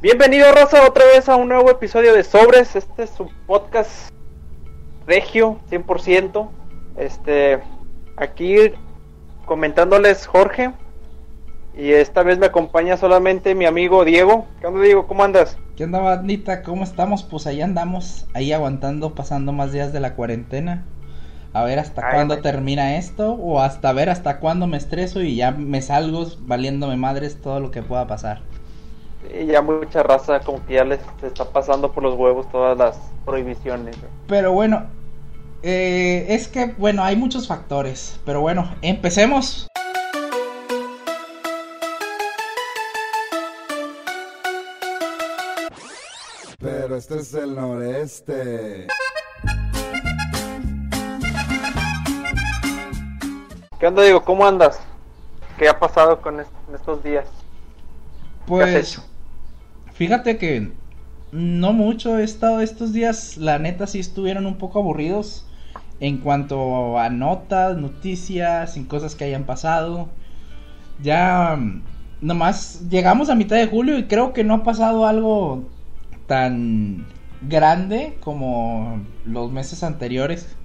Bienvenido Rosa otra vez a un nuevo episodio de Sobres. Este es su podcast regio 100%. Este aquí comentándoles Jorge y esta vez me acompaña solamente mi amigo Diego. ¿Qué onda Diego? ¿Cómo andas? ¿Qué onda bandita? ¿Cómo estamos? Pues ahí andamos, ahí aguantando, pasando más días de la cuarentena. A ver hasta Ay, cuándo termina esto o hasta ver hasta cuándo me estreso y ya me salgo valiéndome madres todo lo que pueda pasar. Y ya mucha raza como que ya les está pasando por los huevos todas las prohibiciones. Pero bueno, eh, es que bueno, hay muchos factores. Pero bueno, empecemos. Pero este es el noreste. ¿Qué onda Diego? ¿Cómo andas? ¿Qué ha pasado con est- en estos días? ¿Qué has Pues hecho? fíjate que no mucho he estado estos días, la neta sí estuvieron un poco aburridos en cuanto a notas, noticias y cosas que hayan pasado. Ya nomás llegamos a mitad de julio y creo que no ha pasado algo tan grande como los meses anteriores.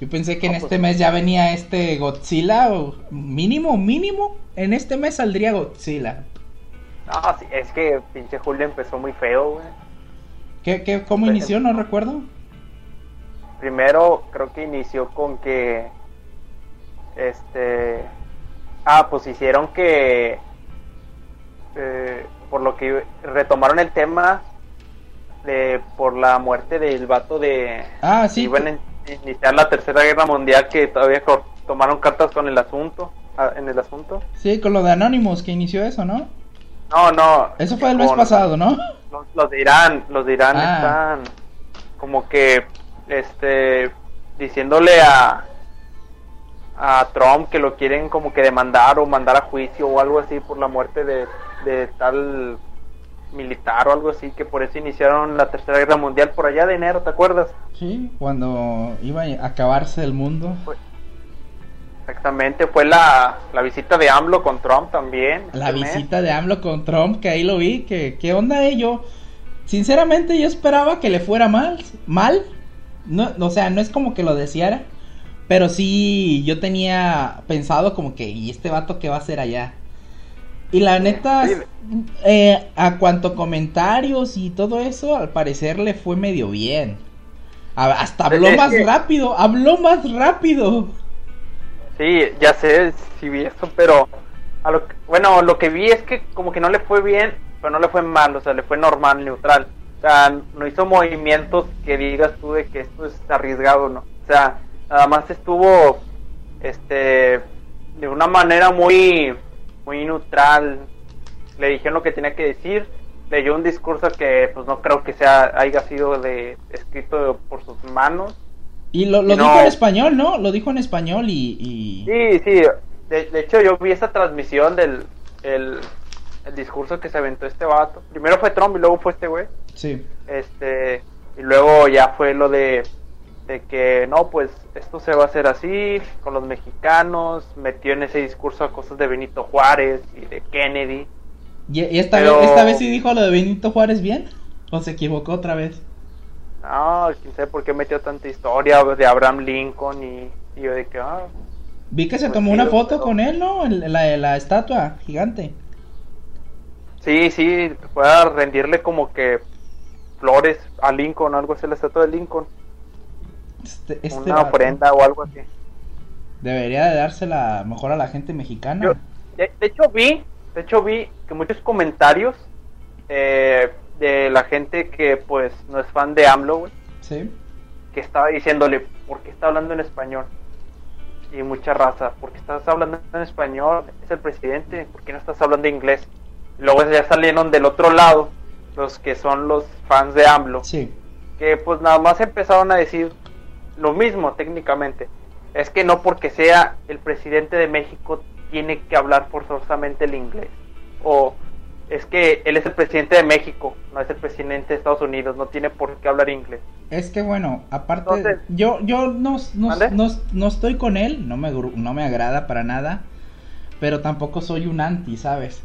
Yo pensé que en pues- este mes ya venía este Godzilla, o mínimo, mínimo, en este mes saldría Godzilla. No, sí, es que pinche Julio empezó muy feo, güey. ¿Qué, qué, ¿Cómo inició? No recuerdo. Primero creo que inició con que este ah pues hicieron que eh, por lo que retomaron el tema de por la muerte del vato de Ah, sí. iban a iniciar la tercera guerra mundial que todavía tomaron cartas con el asunto ah, en el asunto Sí, con lo de Anonymous que inició eso, ¿no? No no Eso fue el mes pasado, ¿no? los, los de Irán, los de Irán Ah. están como que este diciéndole a a Trump que lo quieren como que demandar o mandar a juicio o algo así por la muerte de, de tal militar o algo así que por eso iniciaron la tercera guerra mundial por allá de enero, ¿te acuerdas? Sí, cuando iba a acabarse el mundo. Exactamente, fue la, la visita de AMLO con Trump también. La este mes. visita de AMLO con Trump, que ahí lo vi, que qué onda ello. Sinceramente yo esperaba que le fuera mal, mal. No, o sea, no es como que lo deseara, pero sí yo tenía pensado como que y este vato qué va a hacer allá. Y la neta, sí. eh, a cuanto comentarios y todo eso, al parecer le fue medio bien. A- hasta habló más que- rápido, habló más rápido. Sí, ya sé, sí vi eso, pero a lo que- bueno, lo que vi es que como que no le fue bien, pero no le fue mal, o sea, le fue normal, neutral. O sea, no hizo movimientos que digas tú de que esto es arriesgado, ¿no? O sea, nada más estuvo, este, de una manera muy, muy neutral. Le dijeron lo que tenía que decir, leyó un discurso que pues no creo que sea, haya sido de, escrito por sus manos. Y lo, lo Y no- dijo en español, ¿no? Lo dijo en español y... y... Sí, sí. De, de hecho, yo vi esa transmisión del el, el discurso que se aventó este vato. Primero fue Trump y luego fue este güey. Sí. Este, y luego ya fue lo de, de que no, pues esto se va a hacer así con los mexicanos. Metió en ese discurso a cosas de Benito Juárez y de Kennedy. ¿Y, y esta, Pero- vez, esta vez sí dijo lo de Benito Juárez bien? ¿O se equivocó otra vez? No, quién sabe por qué metió tanta historia de Abraham Lincoln y, y yo de que, ah, Vi que se Pues tomó sí, una foto con él, ¿no? La, la estatua gigante. Sí, sí, fue a rendirle como que flores a Lincoln, algo así, la estatua de Lincoln, Este, este una ofrenda o algo así. Debería de dársela mejor a la gente mexicana. Yo, de, de hecho vi, de hecho vi que muchos comentarios eh, de la gente que pues no es fan de AMLO, güey, Sí. que estaba diciéndole, ¿por qué está hablando en español? Y mucha raza, ¿por qué estás hablando en español? Es el presidente, ¿por qué no estás hablando inglés? Luego ya salieron del otro lado los que son los fans de AMLO. Sí. que pues nada más empezaron a decir lo mismo técnicamente. Es que no porque sea el presidente de México tiene que hablar forzosamente el inglés. O es que él es el presidente de México, no es el presidente de Estados Unidos, no tiene por qué hablar inglés. Es que bueno, aparte, Entonces- yo, yo no, no, no, no estoy con él, no me, no me agrada para nada, pero tampoco soy un anti, ¿sabes?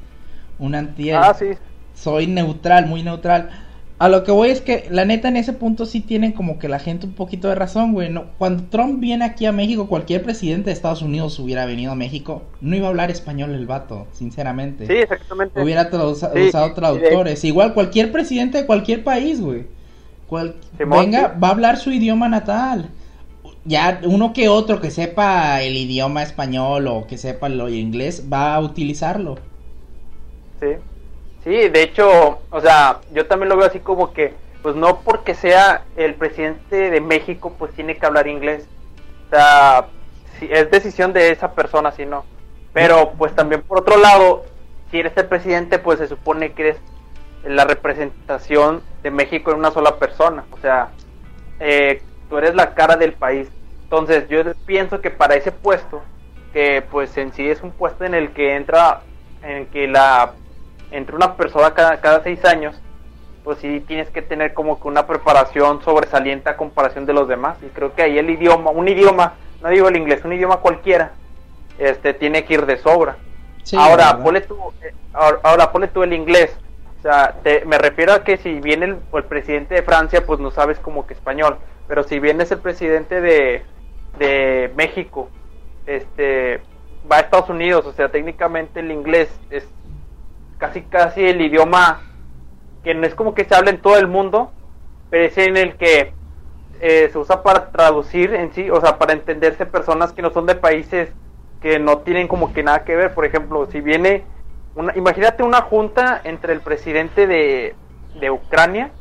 Un anti él. Ah, sí. soy neutral, muy neutral. A lo que voy es que la neta en ese punto sí tienen como que la gente un poquito de razón, güey. No, cuando Trump viene aquí a México, cualquier presidente de Estados Unidos hubiera venido a México, no iba a hablar español el vato, sinceramente. Sí, exactamente. Hubiera usado traductores. Igual cualquier presidente de cualquier país, güey. venga, va a hablar su idioma natal. Ya uno que otro que sepa el idioma español o que sepa el inglés va a utilizarlo. Sí. Sí, de hecho, o sea, yo también lo veo así como que, pues no porque sea el presidente de México, pues tiene que hablar inglés. O sea, si es decisión de esa persona, si no. Pero pues también por otro lado, si eres el presidente, pues se supone que eres la representación de México en una sola persona. O sea, eh, tú eres la cara del país. Entonces yo pienso que para ese puesto, que pues en sí es un puesto en el que entra, en que la entre una persona cada, cada seis años, pues sí tienes que tener como que una preparación sobresaliente a comparación de los demás. Y creo que ahí el idioma, un idioma, no digo el inglés, un idioma cualquiera, este tiene que ir de sobra. ahora, ponle tú, eh, ahora, ponle tú el inglés. O sea, me refiero a que si viene el, el, presidente de Francia, pues no sabes como que español. Pero si vienes el presidente de, de México, este va a Estados Unidos, o sea, técnicamente el inglés es casi casi el idioma que no es como que se habla en todo el mundo, pero es en el que eh, se usa para traducir en sí, o sea, para entenderse personas que no son de países que no tienen como que nada que ver. Por ejemplo, si viene, una, imagínate una junta entre el presidente de, de Ucrania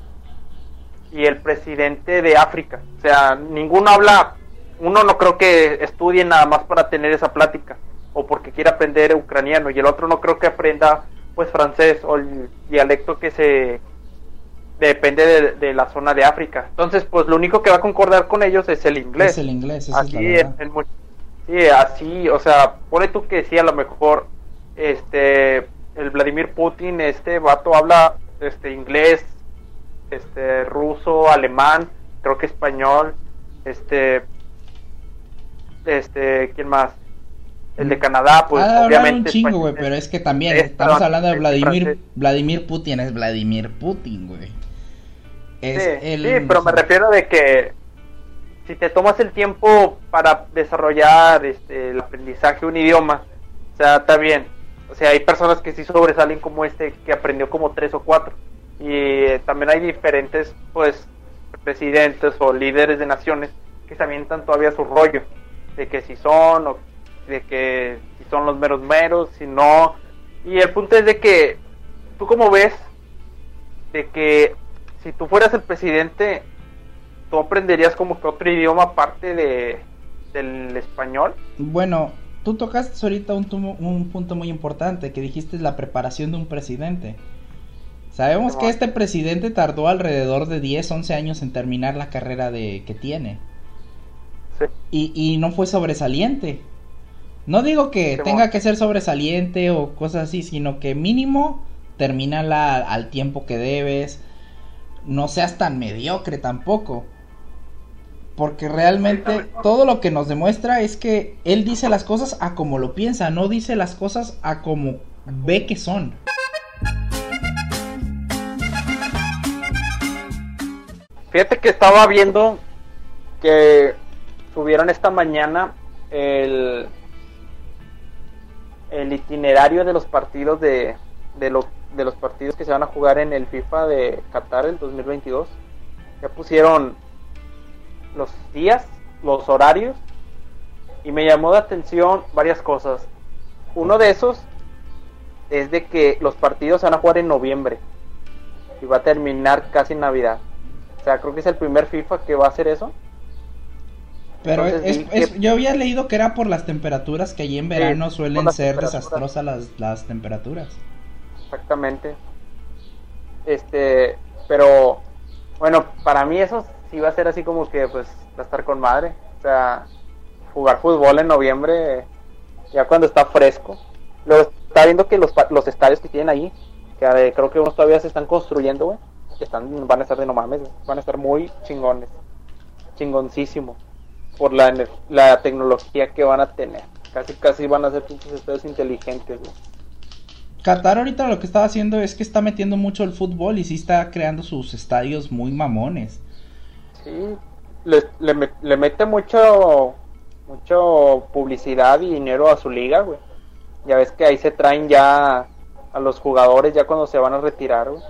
y el presidente de África. O sea, ninguno habla, uno no creo que estudie nada más para tener esa plática o porque quiera aprender ucraniano y el otro no creo que aprenda pues francés o el dialecto que se depende de, la zona de África. Entonces, pues lo único que va a concordar con ellos es el inglés. Es el inglés, así es, sí, así, o sea, pone tú que sí, a lo mejor este el Vladimir Putin, este vato habla este inglés, este ruso, alemán, creo que español, este este, ¿quién más? El de Canadá, pues obviamente. un chingo, güey, pero es que también estamos hablando de Vladimir, Vladimir Putin, es Vladimir Putin, güey. sí, pero me refiero de que si te tomas el tiempo para desarrollar este, el aprendizaje de un idioma, o sea, está bien. O sea, hay personas que sí sobresalen como este, que aprendió como tres o cuatro. Y eh, también hay diferentes, pues, presidentes o líderes de naciones que se avientan todavía su rollo de que si son o de que si son los meros meros, si no. Y el punto es de que, tú como ves, de que si tú fueras el presidente, tú aprenderías como que otro idioma aparte de, del español. Bueno, tú tocaste ahorita un, un punto muy importante, que dijiste la preparación de un presidente. Sabemos que este presidente tardó alrededor de 10, 11 años en terminar la carrera de que tiene. Y, y no fue sobresaliente. No digo que tenga que ser sobresaliente o cosas así, sino que mínimo termínala al tiempo que debes. No seas tan mediocre tampoco. Porque realmente todo lo que nos demuestra es que él dice las cosas a como lo piensa, no dice las cosas a como ve que son. Fíjate que estaba viendo que subieron esta mañana el, el itinerario de los partidos de, de, de los partidos que se van a jugar en el FIFA de Qatar el 2022. Ya pusieron los días, los horarios y me llamó la atención varias cosas. Uno de esos es de que los partidos se van a jugar en noviembre y va a terminar casi en Navidad. O sea, creo que es el primer FIFA que va a hacer eso. Pero es, yo había leído que era por las temperaturas, que allí en verano suelen ser desastrosas las, las temperaturas. Exactamente. Este, pero bueno, para mí eso sí va a ser así como que pues va a estar con madre. O sea, jugar fútbol en noviembre, ya cuando está fresco. Luego está viendo que los, los estadios que tienen ahí, que creo que unos todavía se están construyendo, güey, están, van a estar de no mames, van a estar muy chingones, chingoncísimo por la, la tecnología que van a tener. Casi, casi van a ser pinches estadios inteligentes, Qatar ahorita lo que estaba haciendo es que está metiendo mucho el fútbol y sí está creando sus estadios muy mamones. Sí, le, le, le mete mucho, mucho publicidad y dinero a su liga, güey. Ya ves que ahí se traen ya a los jugadores ya cuando se van a retirar, güey.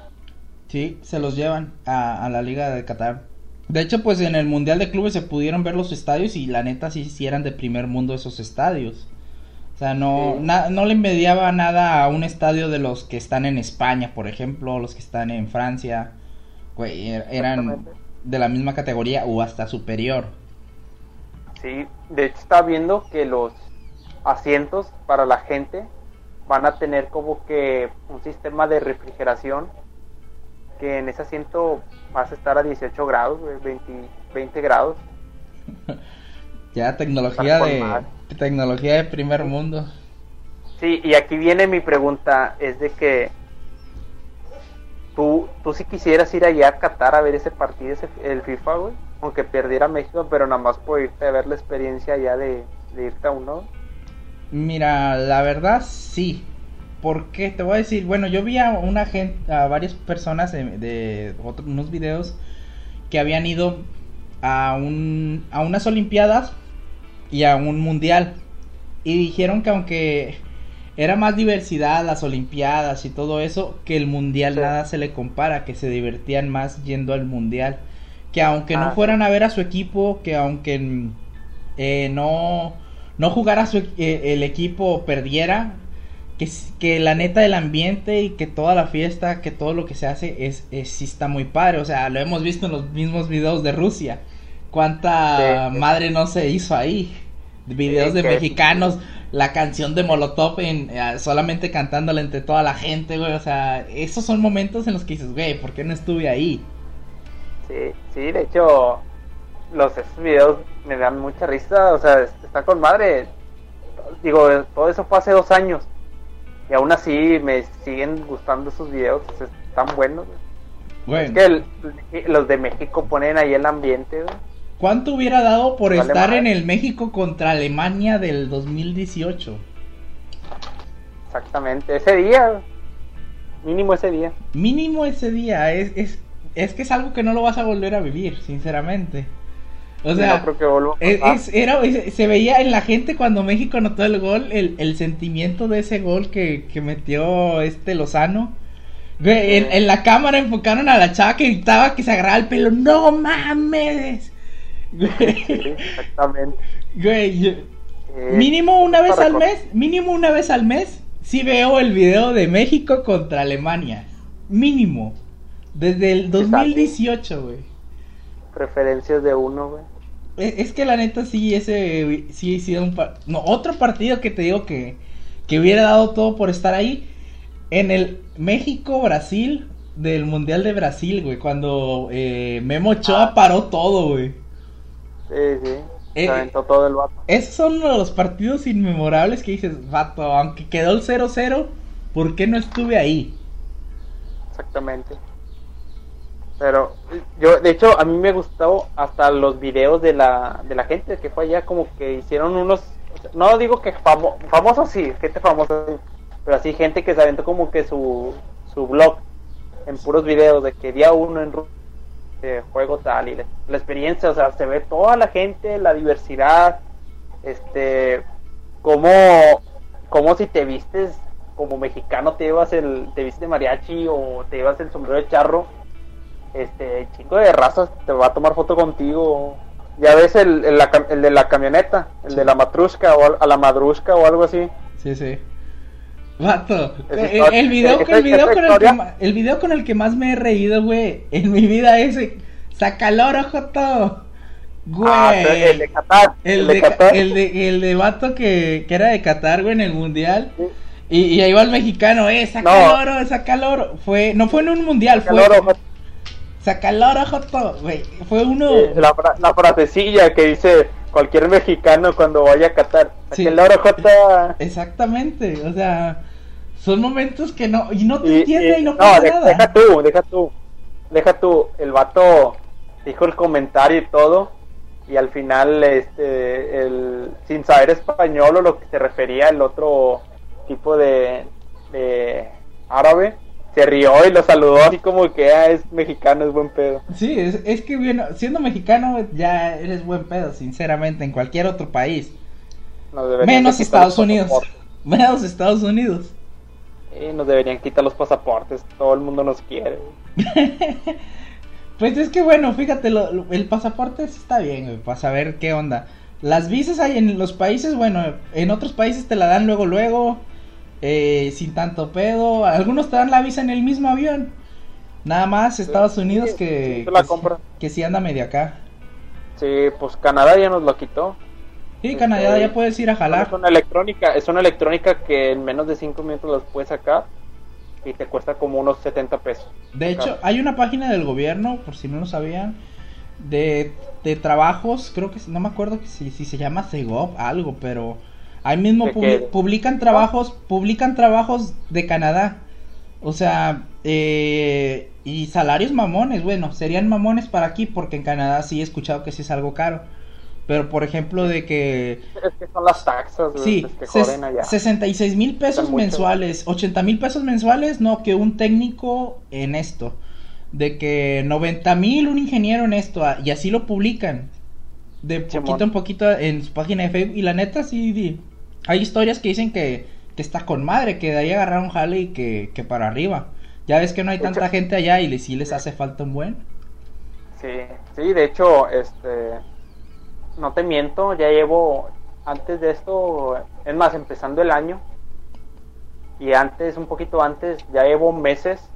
Sí, se los llevan a, a la liga de Qatar. De hecho, pues en el Mundial de Clubes se pudieron ver los estadios y la neta sí, sí eran de primer mundo esos estadios. O sea, no, Sí. na- no le envidiaba nada a un estadio de los que están en España, por ejemplo, los que están en Francia. Güey, er- eran de la misma categoría o hasta superior. Sí, de hecho está viendo que los asientos para la gente van a tener como que un sistema de refrigeración que en ese asiento vas a estar a 18 grados, güey, 20, 20 grados. Ya tecnología de tecnología de primer mundo. Sí, y aquí viene mi pregunta, es de que tú, tú si quisieras ir allá a Qatar a ver ese partido, ese, el FIFA, güey, aunque perdiera México, pero nada más por irte a ver la experiencia allá de, de irte a uno. Mira, la verdad sí. Porque te voy a decir, bueno, yo vi a una gente, a varias personas de, de otros unos videos que habían ido a un a unas olimpiadas y a un mundial y dijeron que aunque era más diversidad las olimpiadas y todo eso, que el mundial Sí. nada se le compara, que se divertían más yendo al mundial, que aunque Ah, no sí. fueran a ver a su equipo, que aunque eh, no no jugara su, eh, el equipo perdiera, que, que la neta del ambiente y que toda la fiesta, que todo lo que se hace es, es sí está muy padre, o sea, lo hemos visto en los mismos videos de Rusia. Cuánta Sí, madre no se hizo ahí. Videos Sí, de mexicanos, la canción de Molotov en, eh, solamente cantándola entre toda la gente, güey, o sea, esos son momentos en los que dices, güey, ¿por qué no estuve ahí? Sí, sí, de hecho, los videos me dan mucha risa, o sea, está con madre. Digo, todo eso fue hace dos años. Y aún así me siguen gustando esos videos, sea, están buenos. güey. Es Bueno, que el- los de México ponen ahí el ambiente, güey. ¿cuánto hubiera dado por estar en el México contra Alemania del 2018? Exactamente, ese día, mínimo ese día. Mínimo ese día, es, es, es que es algo que no lo vas a volver a vivir, sinceramente. O sea, no creo que es- era, se veía en la gente cuando México anotó el gol, el, el sentimiento de ese gol que, que metió este Lozano. Güey, en, en la cámara enfocaron a la chava que gritaba que se agarraba el pelo. ¡No mames! Güey, Sí, exactamente. güey, yo- Eh, mínimo una vez al mes, mínimo una vez al mes, sí veo el video de México contra Alemania. Mínimo. Desde el 2018, güey. Preferencias de uno, güey. Es, es que la neta sí, ese sí ha sido un par- No, otro partido que te digo que, que hubiera dado todo por estar ahí. En el México-Brasil del Mundial de Brasil, güey. Cuando eh, Memo Ochoa Ah. paró todo, güey. Sí, sí. Eh, aventó todo el vato. Esos son uno de los partidos inmemorables que dices, vato, aunque quedó el 0-0, ¿por qué no estuve ahí? Exactamente. Pero yo, de hecho, a mí me gustó hasta los videos de la, de la gente que fue allá, como que hicieron unos, no digo que famo, famosos sí, gente famosa, pero así gente que se aventó como que su, su blog en puros videos de que día uno en de juego tal y la, la experiencia, o sea, se ve toda la gente, la diversidad, este, como, como si te vistes como mexicano te llevas el, te vistes de mariachi o te llevas el sombrero de charro, este, chico de razas te va a tomar foto contigo. Ya ves el, el, la cam- el de la camioneta, el de la matrushka o a la madrushka o algo así. Sí, sí. Vato, el, video, el, video con el, que, historia- ma- el video con el que más me he reído, güey, en mi vida es Sacaloro, Joto. Güey. Ah, el de Qatar. El de, Ca- el de, el de vato que, que era de Qatar, güey, en el mundial. Sí. Y, y ahí va el mexicano, eh, saca No. el oro, saca el oro. Fue, no fue en un mundial, fue. Ojo. Saca el oro, Joto, güey. Fue uno. Sí, la, la frasecilla que dice cualquier mexicano cuando vaya a Qatar. Sí. Que el oro Jota. Exactamente, o sea, son momentos que no. Y no te Y- entiende y, y- no no, pasa de- nada. deja tú, deja tú. Deja tú. El vato dijo el comentario y todo. Y al final, este, el, sin saber español o lo que se refería el otro tipo de, árabe, se rió y lo saludó así como que ah, es mexicano, es buen pedo. Sí, es, es que bueno, siendo mexicano ya eres buen pedo, sinceramente, en cualquier otro país. Menos Estados Unidos. Menos Estados Unidos. Nos deberían quitar los pasaportes, todo el mundo nos quiere. Pues es que bueno, fíjate, lo- lo- el pasaporte está bien, güey, para saber qué onda. Las visas hay en los países, bueno, en otros países te la dan luego, luego, eh, sin tanto pedo. Algunos te dan la visa en el mismo avión. Nada más Estados Unidos sí, que, sí, la que, sí anda medio acá. Sí, pues Canadá ya nos lo quitó. Sí. Canadá ya puedes ir a Es jalar. una electrónica, es una electrónica que en menos de 5 minutos las puedes sacar y te cuesta como unos 70 pesos. De hecho, hay una página del gobierno, por si no lo sabían, de, de trabajos, creo que no me acuerdo si, si se llama Segov, algo, pero ahí mismo ¿De publi- qué? publican trabajos, publican trabajos de Canadá. O sea, eh, y salarios mamones, bueno, serían mamones para aquí porque en Canadá sí he escuchado que sí es algo caro. Pero por ejemplo de que Es que son las taxas güey, Sí, que joden allá. 66 mil pesos mensuales, 80 mil pesos mensuales, no, que un técnico en esto. De que 90 mil un ingeniero en esto, ah, y así lo publican. De poquito en poquito en su página de Facebook. Y la neta, sí, di- hay historias que dicen que, que está con madre, que de ahí agarrar un jale y que, que para arriba. Ya ves que no hay tanta hecho- gente allá y le, sí les hace falta un buen. Sí, sí, de hecho, este, no te miento, ya llevo, antes de esto, es más, empezando el año, y antes, un poquito antes, ya llevo meses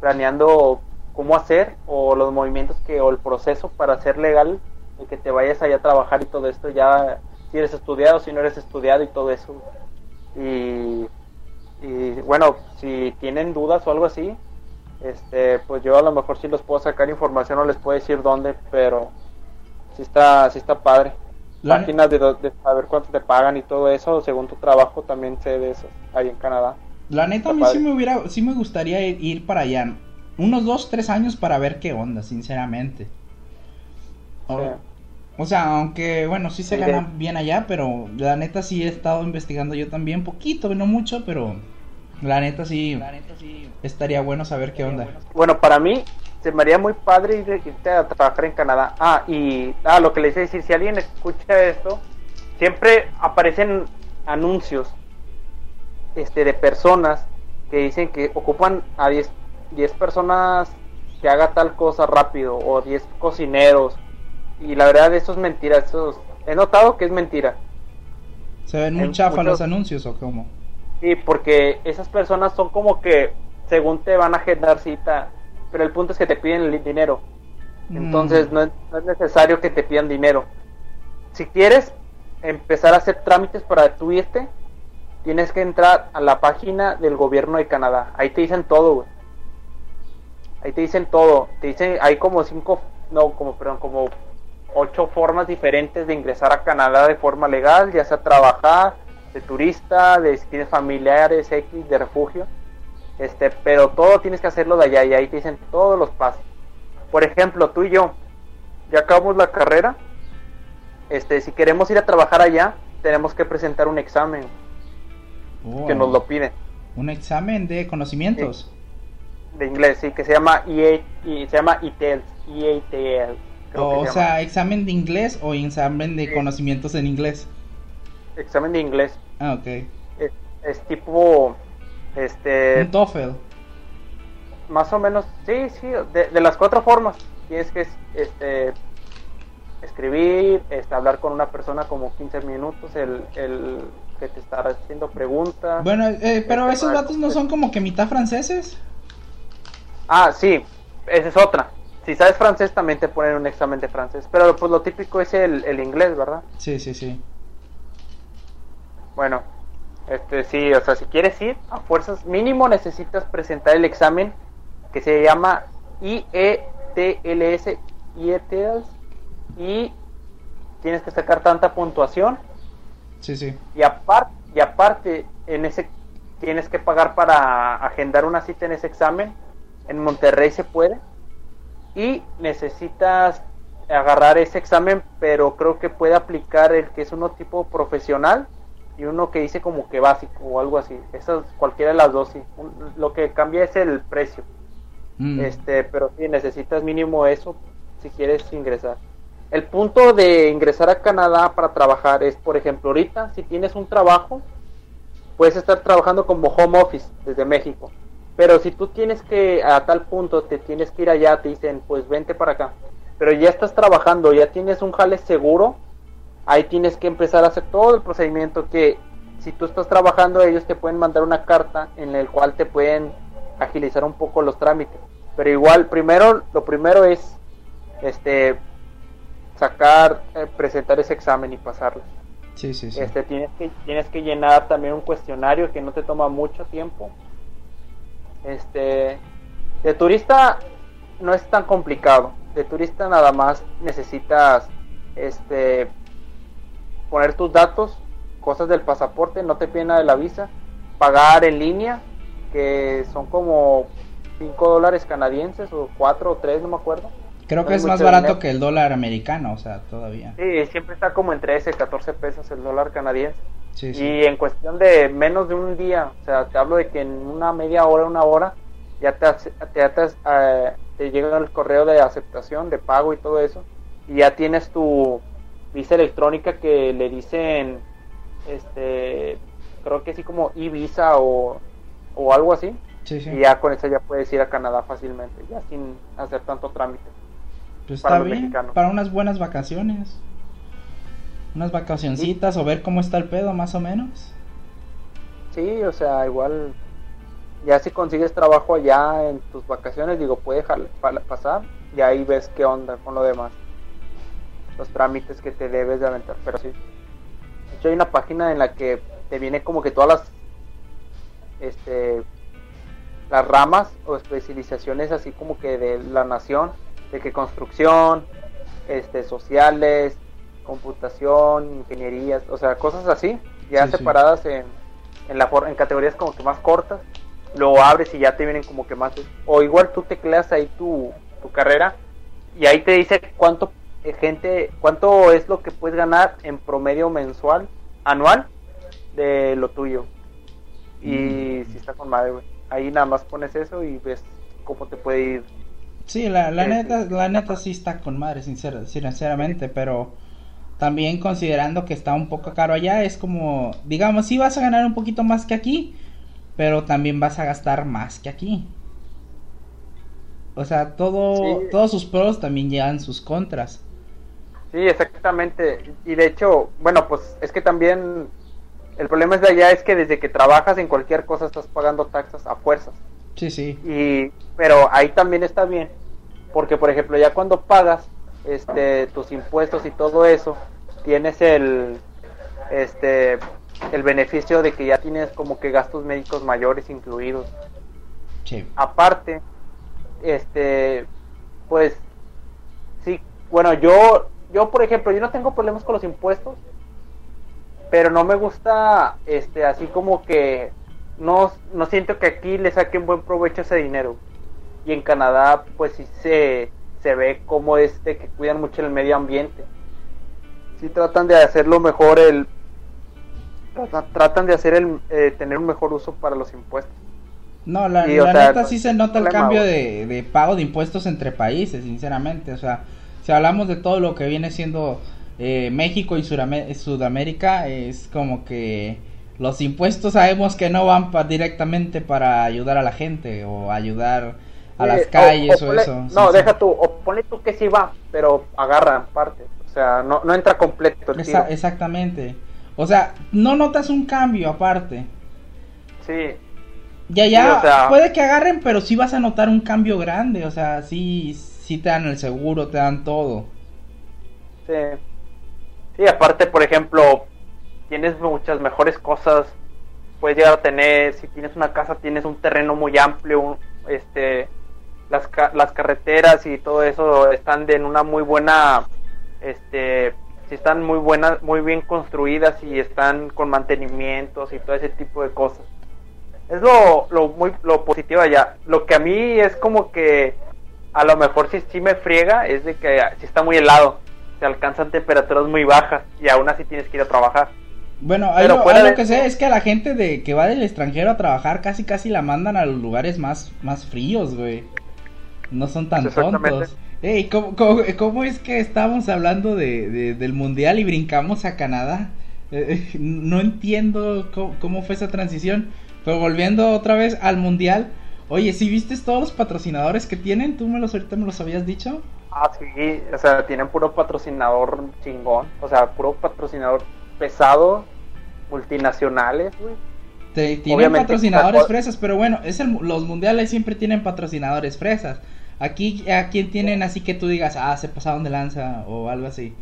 planeando cómo hacer, o los movimientos que, o el proceso para hacer legal, el que te vayas allá a trabajar y todo esto, ya, si eres estudiado, si no eres estudiado y todo eso. Y, y bueno, si tienen dudas o algo así, este, pues yo a lo mejor sí los puedo sacar información, no les puedo decir dónde, pero sí está, sí está padre. La- Páginas de, de saber cuánto te pagan y todo eso, según tu trabajo, también sé de eso, ahí en Canadá. La neta, a mí sí me hubiera, sí me gustaría ir, ir para allá. Unos dos, tres años para ver qué onda, sinceramente. O, Sí. O sea, aunque, bueno, sí se gana bien allá, pero la neta sí he estado investigando yo también, poquito, no mucho, pero la neta sí, estaría bueno saber qué onda. Bueno, para mí se me haría muy padre ir- irte a trabajar en Canadá. Ah, y ah, lo que les iba a decir, si alguien escucha esto, siempre aparecen anuncios este, de personas que dicen que ocupan a 10, 10 personas que haga tal cosa rápido o 10 cocineros. Y la verdad eso es mentira, eso es- he notado que es mentira. ¿Se ven muy chafa muchos- los anuncios o cómo? Sí, porque esas personas son como que según te van a agendar cita, pero el punto es que te piden el dinero. Entonces Mm. no, es, no es necesario que te pidan dinero. Si quieres empezar a hacer trámites para tu irte, tienes que entrar a la página del gobierno de Canadá. Ahí te dicen todo, güey. Ahí te dicen todo. Te dicen, hay como cinco, no, como, perdón, como ocho formas diferentes de ingresar a Canadá de forma legal, ya sea trabajar, de turista, de si tienes familiares, X, de refugio. Este, pero todo tienes que hacerlo de allá y ahí te dicen todos los pasos. Por ejemplo, tú y yo, ya acabamos la carrera. Este, si queremos ir a trabajar allá, tenemos que presentar un examen Oh, que nos lo piden Un examen de conocimientos. de inglés, sí, que se llama EA, y se llama EATL. O, se sea, llama. examen de inglés o examen de Sí. conocimientos en inglés. examen de inglés. Ah, ok. Es, es tipo, este, Un TOEFL. más o menos, sí, sí, de, de las cuatro formas. Tienes que este, escribir, este, hablar con una persona como 15 minutos, el, el que te estará haciendo preguntas. Bueno, eh, pero Este, esos para- datos no son como que mitad franceses. Ah, sí, esa es otra. Si sabes francés también te ponen un examen de francés, pero pues lo típico es el, el inglés, ¿verdad? Sí, sí, sí. Bueno, este sí, o sea, si quieres ir a fuerzas mínimo necesitas presentar el examen que se llama IETLS, IETLS y tienes que sacar tanta puntuación Sí, sí. y aparte y aparte en ese tienes que pagar para agendar una cita en ese examen. En Monterrey se puede y necesitas agarrar ese examen, pero creo que puede aplicar el que es uno tipo profesional y uno que dice como que básico o algo así. Esas, cualquiera de las dos, sí. lo que cambia es el precio. Mm. Este, pero sí, necesitas mínimo eso si quieres ingresar. El punto de ingresar a Canadá para trabajar es, por ejemplo, ahorita, si tienes un trabajo, puedes estar trabajando como home office desde México. Pero si tú tienes que, a tal punto, te tienes que ir allá, te dicen, pues vente para acá. Pero ya estás trabajando, ya tienes un jale seguro, ahí tienes que empezar a hacer todo el procedimiento que si tú estás trabajando ellos te pueden mandar una carta en la cual te pueden agilizar un poco los trámites pero igual primero lo primero es este sacar eh, presentar ese examen y pasarlo sí, sí, sí. este tienes que tienes que llenar también un cuestionario que no te toma mucho tiempo este de turista no es tan complicado de turista nada más necesitas este poner tus datos, cosas del pasaporte, no te piden nada de la visa, pagar en línea, que son como 5 dólares canadienses o 4 o 3, no me acuerdo. Creo que es más barato que el dólar americano, o sea, todavía. Sí, siempre está como en 13, 14 pesos el dólar canadiense. Y en cuestión de menos de un día, o sea, te hablo de que en una media hora, una hora, ya te, te, te, eh, te llega el correo de aceptación, de pago y todo eso, y ya tienes tu, visa electrónica que le dicen, este, creo que sí como e-visa o, o algo así. Y ya con eso ya puedes ir a Canadá fácilmente, ya sin hacer tanto trámite. Pues está bien, para unas buenas vacaciones. Unas vacacioncitas o ver cómo está el pedo más o menos. Sí, o sea, igual ya si consigues trabajo allá en tus vacaciones, digo, puede pasar y ahí ves qué onda con lo demás los trámites que te debes de aventar. Pero sí, de hecho hay una página en la que te viene como que todas las este las ramas o especializaciones así como que de la nación, de que construcción, este sociales, computación, ingenierías, o sea, cosas así, ya separadas en en la en categorías como que más cortas, lo abres y ya te vienen como que más o igual tú tecleas ahí tu, tu carrera y ahí te dice cuánto eh, gente, ¿cuánto es lo que puedes ganar en promedio mensual, anual, de lo tuyo? Y mm. si está con madre, güey. Ahí nada más pones eso y ves cómo te puede ir. Sí, la, la neta, la neta sí está con madre, sinceramente, pero también considerando que está un poco caro allá, es como, digamos, sí vas a ganar un poquito más que aquí, pero también vas a gastar más que aquí. O sea, todo, todos sus pros también llevan sus contras. Sí, exactamente. Y de hecho, bueno, pues es que también el problema es de allá es que desde que trabajas en cualquier cosa estás pagando taxas a fuerzas. Sí, sí. Y pero ahí también está bien, porque por ejemplo, ya cuando pagas este tus impuestos y todo eso, tienes el este el beneficio de que ya tienes como que gastos médicos mayores incluidos. Sí. Aparte, este pues sí, bueno, yo yo, por ejemplo, yo no tengo problemas con los impuestos, pero no me gusta, este, así como que no, no siento que aquí le saquen buen provecho ese dinero. Y en Canadá, pues sí se, se ve como este que cuidan mucho el medio ambiente. Sí tratan de hacerlo mejor, el tratan, de hacer el eh, tener un mejor uso para los impuestos. No, la, neta sí se nota el cambio de, de pago de impuestos entre países, sinceramente. O sea, si hablamos de todo lo que viene siendo eh, México y Sudamérica, es como que los impuestos sabemos que no van directamente para ayudar a la gente o ayudar a las calles o, eso. No, deja tú, o ponle tú que sí va, pero agarran parte, o sea, no, no entra completo. exactamente. O sea, no notas un cambio aparte. Sí. Ya, ya, puede que agarren, pero sí vas a notar un cambio grande, o sea, sí, sí te dan el seguro, te dan todo. Sí. Sí, aparte, por ejemplo, tienes muchas mejores cosas. Puedes llegar a tener, si tienes una casa, tienes un terreno muy amplio, este, las, las carreteras y todo eso están de en una muy buena, este, si están muy buenas, muy bien construidas y están con mantenimientos y todo ese tipo de cosas. Es lo, lo muy lo positivo allá. Lo que a mí es como que a lo mejor si, si me friega es de que si está muy helado, se alcanzan temperaturas muy bajas y aún así tienes que ir a trabajar. Bueno, Pero lo, ahí lo que sé es que a la gente de que va del extranjero a trabajar casi casi la mandan a los lugares más, más fríos, güey. No son tan tontos. ¿cómo, cómo, cómo es que estábamos hablando de, de- del mundial y brincamos a Canadá? Eh, eh, no entiendo cómo, cómo fue esa transición. Pero volviendo otra vez al mundial. Oye, ¿sí viste todos los patrocinadores que tienen? ¿Tú me los ahorita me los habías dicho? Ah, sí, o sea, tienen puro patrocinador chingón. O sea, puro patrocinador pesado, multinacionales, güey. Te- tienen Obviamente, patrocinadores fresas, pero bueno, es el- los mundiales siempre tienen patrocinadores fresas. Aquí, ¿a quién tienen así que tú digas, ah, se pasaron de lanza o algo así?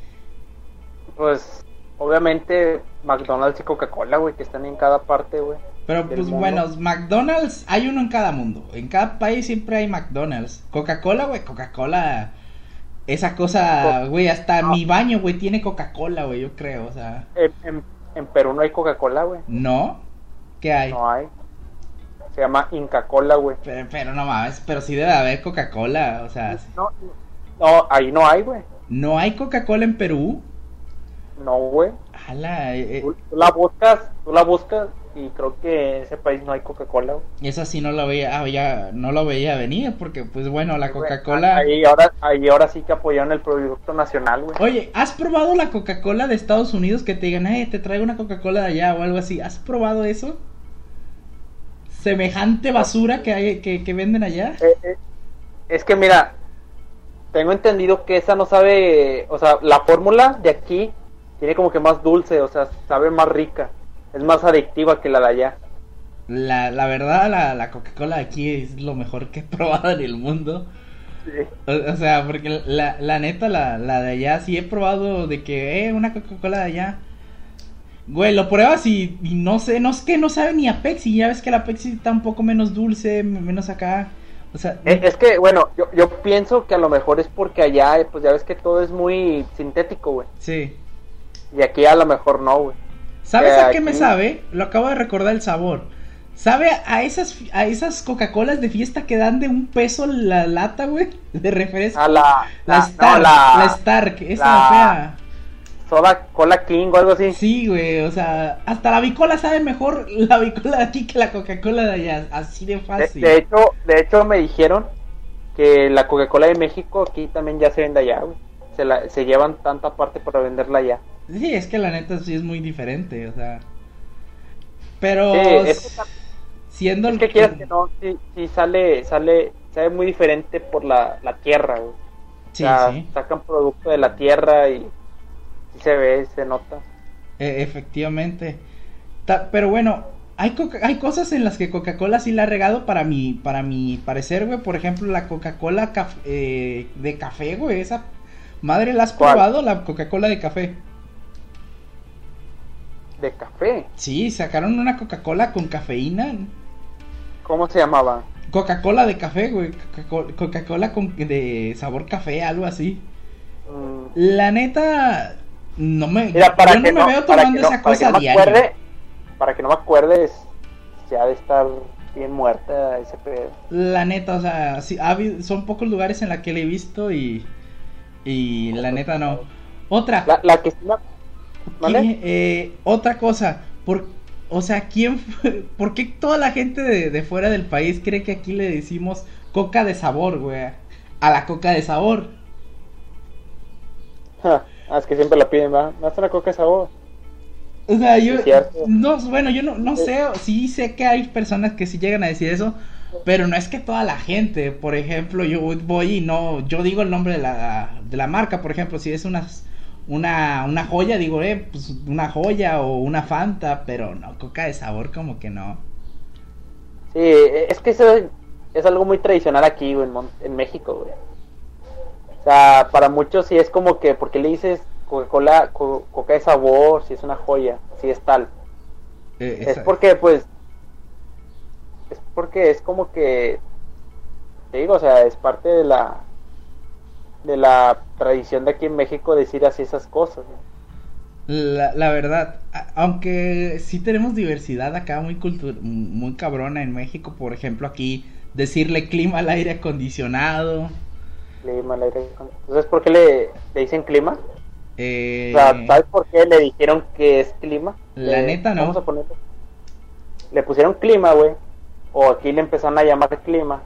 Pues, obviamente, McDonald's y Coca-Cola, güey, que están en cada parte, güey. Pero pues mundo. bueno, McDonald's hay uno en cada mundo. En cada país siempre hay McDonald's. Coca-Cola, güey, Coca-Cola. Esa cosa, Co- güey, hasta No. mi baño, güey, tiene Coca-Cola, güey, yo creo, o sea. En, en- en Perú no hay Coca-Cola, güey. ¿No? ¿Qué hay? No hay. Se llama Inca Cola, güey. Pero, pero no mames, pero sí debe haber Coca-Cola, o sea. No, no, ahí no hay, güey. ¿No hay Coca-Cola en Perú? No, güey. Ala, eh, eh, Tú, tú la buscas, tú la buscas y creo que en ese país no hay Coca-Cola. Esa sí no la veía, ah, ya no lo veía venir porque pues bueno, la Coca-Cola... Ahí ahora, ahí ahora sí que apoyaron el producto nacional, güey. Oye, ¿has probado la Coca-Cola de Estados Unidos que te digan, hey, te traigo una Coca-Cola de allá o algo así? ¿Has probado eso? Semejante basura que hay, que, que venden allá. Eh, eh, es que mira, tengo entendido que esa no sabe, o sea, la fórmula de aquí tiene como que más dulce, o sea, sabe más rica, es más adictiva que la de allá. La, la verdad, la, la Coca-Cola de aquí es lo mejor que he probado en el mundo. O, o sea, porque la, la neta, la, la de allá, sí he probado de que, eh, una Coca-Cola de allá. Güey, lo pruebas y, y no sé, no es que no sabe ni a Pepsi. Ya ves que la Pepsi está un poco menos dulce, menos acá. O sea, Eh, Es que, bueno, yo, yo pienso que a lo mejor es porque allá, eh, pues ya ves que todo es muy sintético, güey. sí. Y aquí a lo mejor no, güey. ¿Sabes Eh, a qué me sabe? Lo acabo de recordar el sabor. ¿Sabe a esas, a esas Coca-Colas de fiesta que dan de un peso la lata, güey? De refresco. A la, la, la, Stark, no, la, la Stark, esa la- fea. Soda cola king o algo así. Sí, güey, o sea, hasta la bicola sabe mejor la bicola de aquí que la Coca-Cola de allá, así de fácil. de hecho, de hecho me dijeron que la Coca-Cola de México aquí también ya se vende allá, güey. Se, la, se llevan tanta parte para venderla allá. Sí, es que la neta sí es muy diferente, o sea. Pero Sí, es siendo es el que quieras que no, sí, sí sale, sale, sabe muy diferente por la, la tierra, güey. Sí, o sea, sí. sacan producto de la tierra y se ve, se nota. E- efectivamente. Ta- pero bueno, hay, coca- hay cosas en las que Coca-Cola sí la ha regado para mi, para mi parecer, güey. Por ejemplo, la Coca-Cola caf- eh, de café, güey. Esa madre, ¿la has ¿Cuál? probado? La Coca-Cola de café. De café. Sí, sacaron una Coca-Cola con cafeína. ¿Cómo se llamaba? Coca-Cola de café, güey. Coca- Coca-Cola con de sabor café, algo así. Mm, La neta, no me, Mira, para yo no que me no, veo para tomando esa para que cosa no me acuerde, para que no me acuerdes, ya de estar bien muerta ese pedo. La neta, o sea, sí, ha habido- son pocos lugares en la que la he visto y. Y la neta no. Otra. La, la que me-. ¿quién- eh, otra cosa. Por, o sea, ¿quién fue- ¿por qué toda la gente de, de fuera del país cree que aquí le decimos coca de sabor, güey? A la coca de sabor. Ah, es que siempre la piden, ¿va? ¿Me hace una coca de sabor? O sea, yo. No, bueno, yo no, no sé. Sí sé que hay personas que sí llegan a decir eso. Pero no es que toda la gente. Por ejemplo, yo voy y no. Yo digo el nombre de la, de la marca. Por ejemplo, si es una, una, una joya, digo, eh, pues una joya o una Fanta. Pero no, coca de sabor, como que no. Sí, es que eso es algo muy tradicional aquí, güey, en, Mon- en México, güey. O sea, para muchos sí es como que, ¿por qué le dices Coca-Cola, co- coca de sabor, si es una joya, si es tal? Eh, Es porque, pues, es porque es como que, te digo, o sea, es parte de la, de la tradición de aquí en México decir así esas cosas. ¿no? La, la verdad, aunque sí tenemos diversidad acá muy muy cabrona en México, por ejemplo, aquí decirle clima al aire acondicionado. Clima, el aire- Entonces, ¿por qué le, le dicen clima? Eh, O sea, ¿sabes por qué le dijeron que es clima? La Le- neta, no. Vamos a ponerlo. Le pusieron clima, güey. O aquí le empezaron a llamar clima.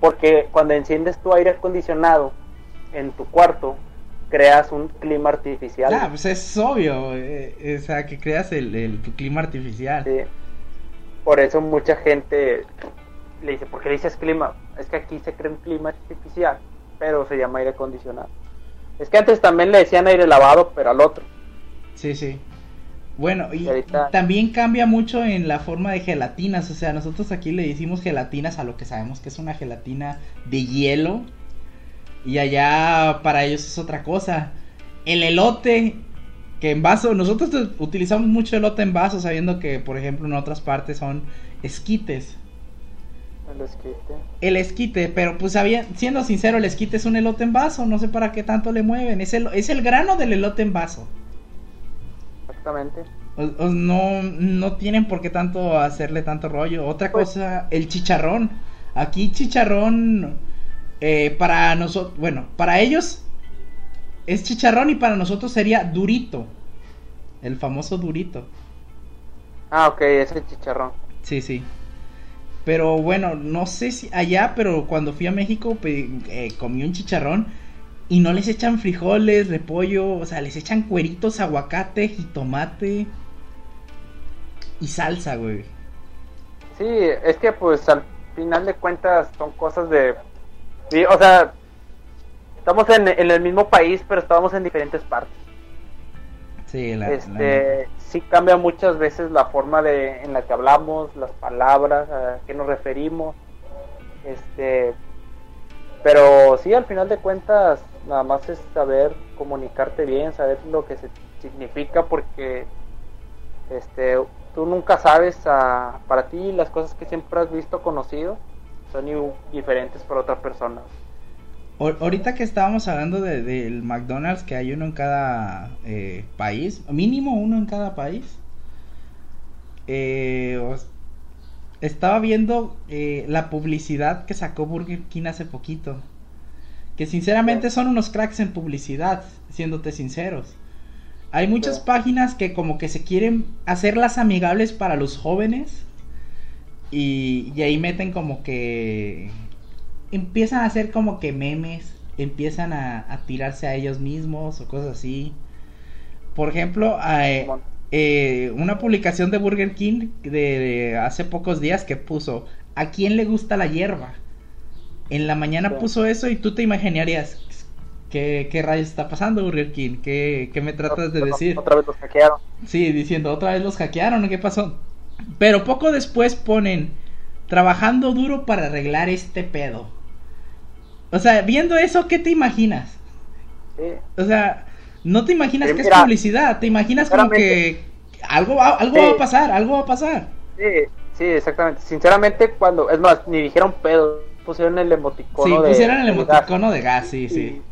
Porque cuando enciendes tu aire acondicionado en tu cuarto, creas un clima artificial. ah, pues es obvio. eh, o sea, que creas el, el clima artificial. Sí. Por eso mucha gente le dice, ¿por qué dices clima? Es que aquí se crea un clima artificial, pero se llama aire acondicionado. Es que antes también le decían aire lavado, pero al otro. Sí, sí. Bueno, y, ahorita- también cambia mucho en la forma de gelatinas. O sea, nosotros aquí le decimos gelatinas a lo que sabemos que es una gelatina de hielo. Y allá para ellos es otra cosa. El elote, que en vaso, nosotros utilizamos mucho elote en vaso, sabiendo que, por ejemplo, en otras partes son esquites. El esquite. El esquite, pero pues había, siendo sincero, el esquite es un elote en vaso, no sé para qué tanto le mueven. Es el, es el grano del elote en vaso. Exactamente. O- o no, no tienen por qué tanto hacerle tanto rollo. Otra Pues- cosa, el chicharrón. Aquí chicharrón, eh, para nosotros, bueno, para ellos es chicharrón y para nosotros sería durito. El famoso durito. Ah, ok, ese chicharrón. Sí, sí. Pero bueno, no sé si allá, pero cuando fui a México pe- eh, comí un chicharrón y no les echan frijoles, repollo, o sea, les echan cueritos, aguacate, jitomate y salsa, güey. Sí, es que pues al final de cuentas son cosas de... Sí, o sea, estamos en, en el mismo país, pero estamos en diferentes partes. Sí, la, la- este, sí cambia muchas veces la forma de en la que hablamos, las palabras, a qué nos referimos. Este, pero sí, al final de cuentas, nada más es saber comunicarte bien, saber lo que se significa, porque este, tú nunca sabes, ah, para ti las cosas que siempre has visto, conocido, son diferentes para otra persona. Ahor- Ahorita que estábamos hablando de- del McDonald's, que hay uno en cada eh, país, mínimo uno en cada país, eh, os- estaba viendo eh, la publicidad que sacó Burger King hace poquito. Que sinceramente son unos cracks en publicidad, siéndote sinceros. Hay muchas páginas que como que se quieren hacerlas amigables para los jóvenes. Y, y ahí meten como que empiezan a hacer como que memes, empiezan a, a tirarse a ellos mismos o cosas así. Por ejemplo, eh, eh, una publicación de Burger King de, de hace pocos días que puso, ¿a quién le gusta la hierba? En la mañana Sí. puso eso y tú te imaginarías, ¿qué, qué rayos está pasando Burger King? ¿Qué, qué me tratas de decir? Otra vez los hackearon. Sí, diciendo, otra vez los hackearon, ¿qué pasó? Pero poco después ponen, trabajando duro para arreglar este pedo. O sea, viendo eso, ¿qué te imaginas? Sí. O sea, no te imaginas Sí, que es publicidad, te imaginas como que algo va, algo Sí. va a pasar, algo va a pasar. Sí, sí, exactamente. Sinceramente, cuando, es más, ni dijeron pedo, pusieron el emoticono Sí, de. pusieron el de emoticono de gas, sí, gas. sí.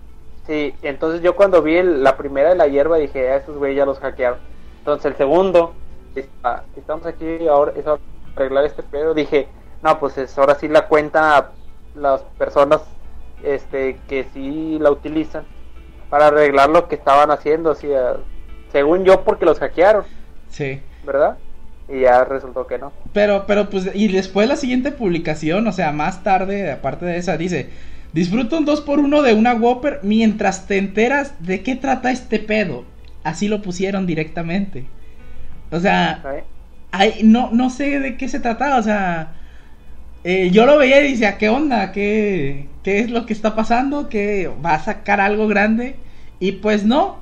Sí, y entonces yo cuando vi el- la primera de la hierba dije, a esos güeyes ya los hackearon. Entonces el segundo, está- estamos aquí ahora, es a arreglar este pedo, dije, no, pues es, ahora sí la cuenta las personas este que sí la utilizan para arreglar lo que estaban haciendo, o sea, según yo porque los hackearon, Sí. ¿verdad? Y ya resultó que no. Pero, pero pues, y después la siguiente publicación, o sea, más tarde, aparte de esa, dice, disfruta un 2x1 de una Whopper mientras te enteras de qué trata este pedo. Así lo pusieron directamente. O sea, no, no sé de qué se trataba, o sea, eh, yo lo veía y decía, ¿qué onda? ¿Qué, ¿Qué es lo que está pasando? ¿Que va a sacar algo grande? Y pues no,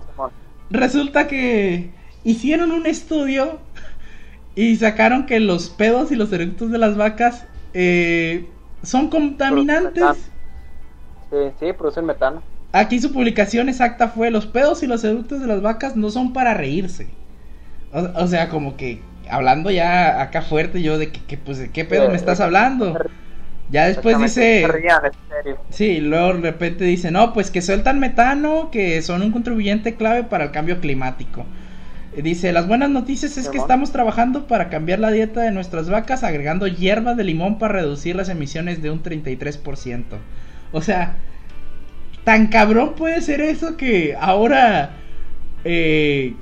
resulta que hicieron un estudio y sacaron que los pedos y los eructos de las vacas eh, son contaminantes. Sí, sí, producen metano. Aquí su publicación exacta fue los pedos y los eructos de las vacas no son para reírse. O, o sea, como que hablando ya acá fuerte yo de que, que, pues de qué pedo me estás hablando. Ya después dice rían. Sí, luego de repente dice, no, pues que sueltan metano, que son un contribuyente clave para el cambio climático. Dice, las buenas noticias es que estamos trabajando para cambiar la dieta de nuestras vacas agregando hierbas de limón para reducir las emisiones de un 33%. O sea, tan cabrón puede ser eso que ahora eh,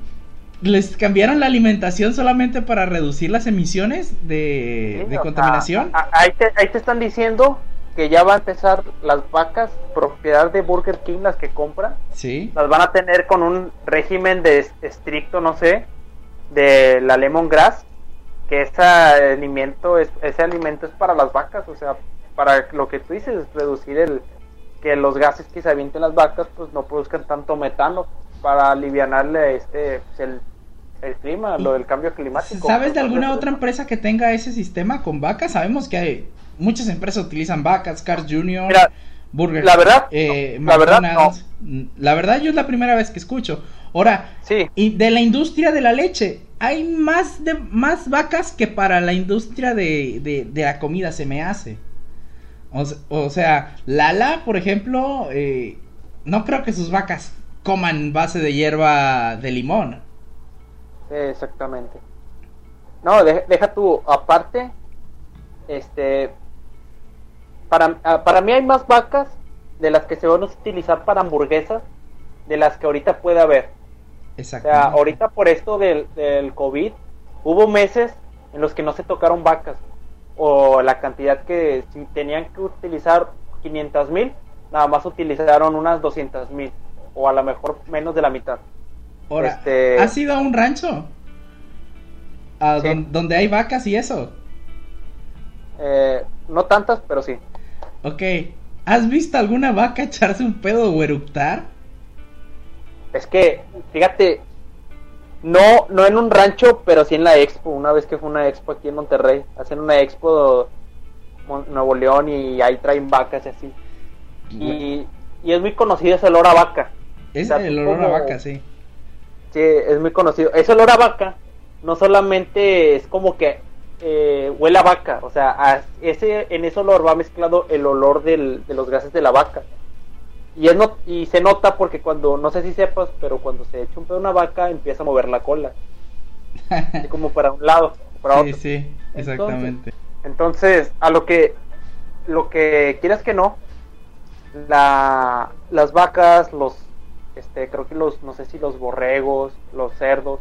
les cambiaron la alimentación solamente para reducir las emisiones de, Sí, de o contaminación. sea, ahí, te, ahí te están diciendo que ya va a empezar las vacas propiedad de Burger King, las que compran, Sí. las van a tener con un régimen de es- estricto, no sé, de la lemongrass, que ese alimento es, ese alimento es para las vacas, o sea, para lo que tú dices, reducir el que los gases que se avienten las vacas pues no produzcan tanto metano para alivianarle este el, el clima, lo del cambio climático. ¿Sabes de alguna otra empresa que tenga ese sistema con vacas? Sabemos que hay muchas empresas utilizan vacas, Cars Jr., Mira, Burger la verdad, eh, no. La verdad, McDonald's. La verdad, yo es la primera vez que escucho. Ahora, Sí, y de la industria de la leche, hay más de más vacas que para la industria de, de, de la comida se me hace. O sea, Lala, por ejemplo, eh, no creo que sus vacas coman base de hierba de limón. Exactamente. No, de- deja tú, aparte, este, para, ah, para mí hay más vacas de las que se van a utilizar para hamburguesas de las que ahorita puede haber. O sea, ahorita por esto del, del COVID, hubo meses en los que no se tocaron vacas. O la cantidad que si tenían que utilizar 500 mil, nada más utilizaron unas 200 mil. O a lo mejor menos de la mitad. Ahora, este- ¿has ido a un rancho? A Sí. don- donde hay vacas y eso. Eh, no tantas, pero sí. Ok. ¿Has visto alguna vaca echarse un pedo o eructar? Es que, fíjate, no, no en un rancho, pero sí en la expo. Una vez que fue una expo aquí en Monterrey, hacen una expo Nuevo León y ahí traen vacas y así. Y, y es muy conocido ese olor a vaca. Es o sea, el olor a vaca, sí. Sí, es muy conocido. Ese olor a vaca no solamente es como que eh, huele a vaca, o sea, a- ese, en ese olor va mezclado el olor del- de los gases de la vaca. Y, es no, y se nota porque cuando, no sé si sepas, pero cuando se echa un pedo a una vaca empieza a mover la cola, así como para un lado, para sí, otro. sí, exactamente. Entonces, a lo que, lo que quieras que no, la, las vacas, los, este, creo que los, no sé si los borregos, los cerdos,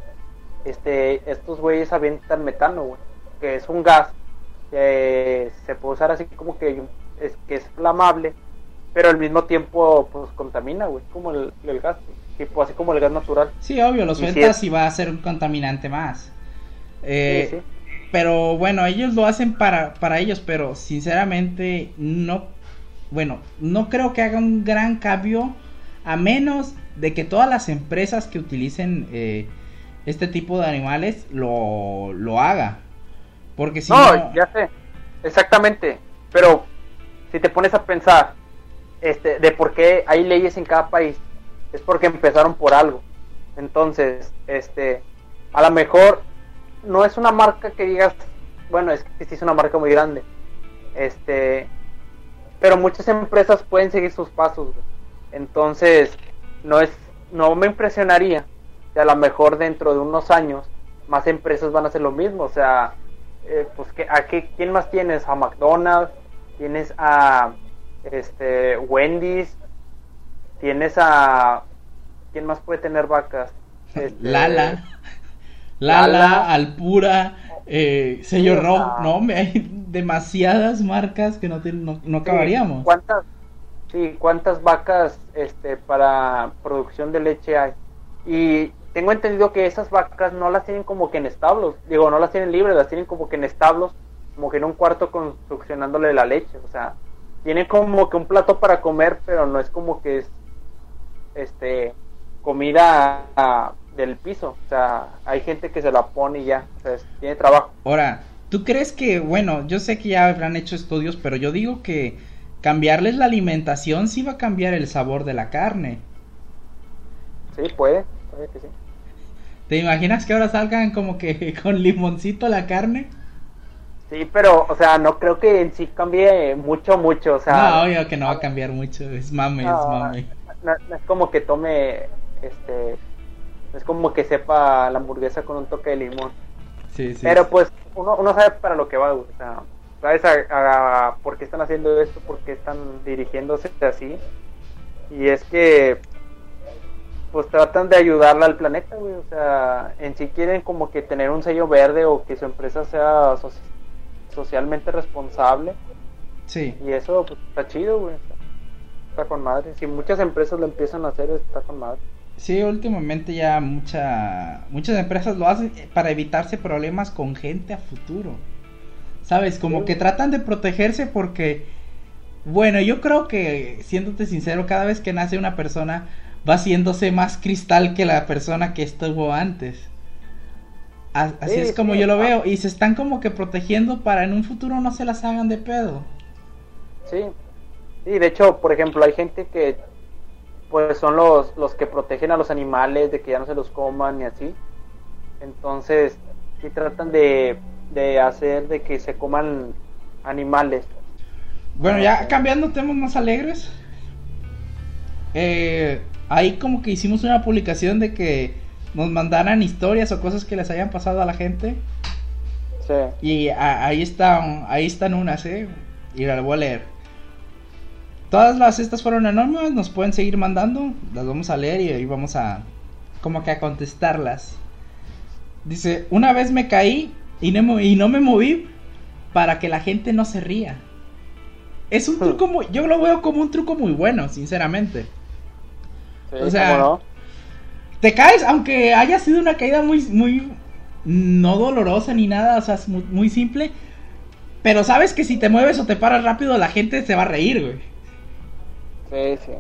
este, estos güeyes avientan metano, güey, que es un gas que se puede usar así como que es, que es flamable, pero al mismo tiempo, pues contamina, güey, como el, el gas, tipo así como el gas natural. Sí, obvio, lo Y si sueltas y va a ser un contaminante más. Eh, Sí, sí. Pero bueno, ellos lo hacen para, para ellos, pero sinceramente no, bueno, no creo que haga un gran cambio a menos de que todas las empresas que utilicen eh, este tipo de animales lo, lo haga. Porque si no, no, ya sé, exactamente. Pero si te pones a pensar este, de por qué hay leyes en cada país, es porque empezaron por algo. Entonces, este, a lo mejor no es una marca que digas, bueno, es que sí es una marca muy grande. Este, pero muchas empresas pueden seguir sus pasos. güey. Entonces, no es, no me impresionaría que a lo mejor dentro de unos años más empresas van a hacer lo mismo. O sea, eh, pues que a qué, quién más tienes a McDonald's tienes a este Wendy's tienes a quién más puede tener vacas Este, Lala, Lala, Lala. Alpura, eh, sello Sí, Rob, sea- no, hay demasiadas marcas que no, te- no, no acabaríamos. cuántas sí cuántas vacas este para producción de leche hay y tengo entendido que esas vacas no las tienen como que en establos digo no las tienen libres las tienen como que en establos como que en un cuarto construccionándole la leche o sea tienen como que un plato para comer pero no es como que es este comida ah, del piso o sea hay gente que se la pone y ya o sea tiene trabajo. Ahora, ¿tú crees que, bueno, yo sé que ya habrán hecho estudios, pero yo digo que cambiarles la alimentación sí va a cambiar el sabor de la carne? sí puede puede que sí ¿Te imaginas que ahora salgan como que con limoncito la carne? Sí, pero, o sea, no creo que en sí cambie mucho, mucho, o sea... no, obvio que no va a cambiar mucho, es mame, es mame. no- no es como que tome, este... No es como que sepa la hamburguesa con un toque de limón. Sí, sí. pero pues, uno, uno sabe para lo que va, o sea... ¿Sabes a, a por qué están haciendo esto? ¿Por qué están dirigiéndose así? Y es que... pues tratan de ayudarle al planeta, güey. O sea, en sí quieren como que tener un sello verde o que su empresa sea so- socialmente responsable. Sí. Y eso pues, está chido, güey. Está, está con madre. Si muchas empresas lo empiezan a hacer, está con madre. Sí, últimamente ya mucha, muchas empresas lo hacen para evitarse problemas con gente a futuro. ¿Sabes? Como que tratan de protegerse porque, bueno, yo creo que, siéndote sincero, cada vez que nace una persona va haciéndose más cristal que la persona que estuvo antes. Así Sí, es como sí, yo lo ah. veo. Y se están como que protegiendo para en un futuro no se las hagan de pedo. Sí. Sí, de hecho, por ejemplo, hay gente que pues son los, los que protegen a los animales de que ya no se los coman y así. Entonces, sí tratan de, de hacer de que se coman animales. Bueno, ya cambiando temas más alegres. Eh, ahí como que hicimos una publicación de que nos mandaran historias o cosas que les hayan pasado a la gente. Sí. Y a- ahí están, ahí están unas, eh. Y las voy a leer. Todas las estas fueron anónimas, nos pueden seguir mandando, las vamos a leer y ahí vamos a como que a contestarlas. Dice, una vez me caí y no, y no me moví para que la gente no se ría. Es un truco muy, yo lo veo como un truco muy bueno, sinceramente. sí, O sea. Te caes, aunque haya sido una caída muy, muy, no dolorosa ni nada, o sea, es muy, muy simple. Pero sabes que si te mueves o te paras rápido, la gente se va a reír, güey. Sí, sí.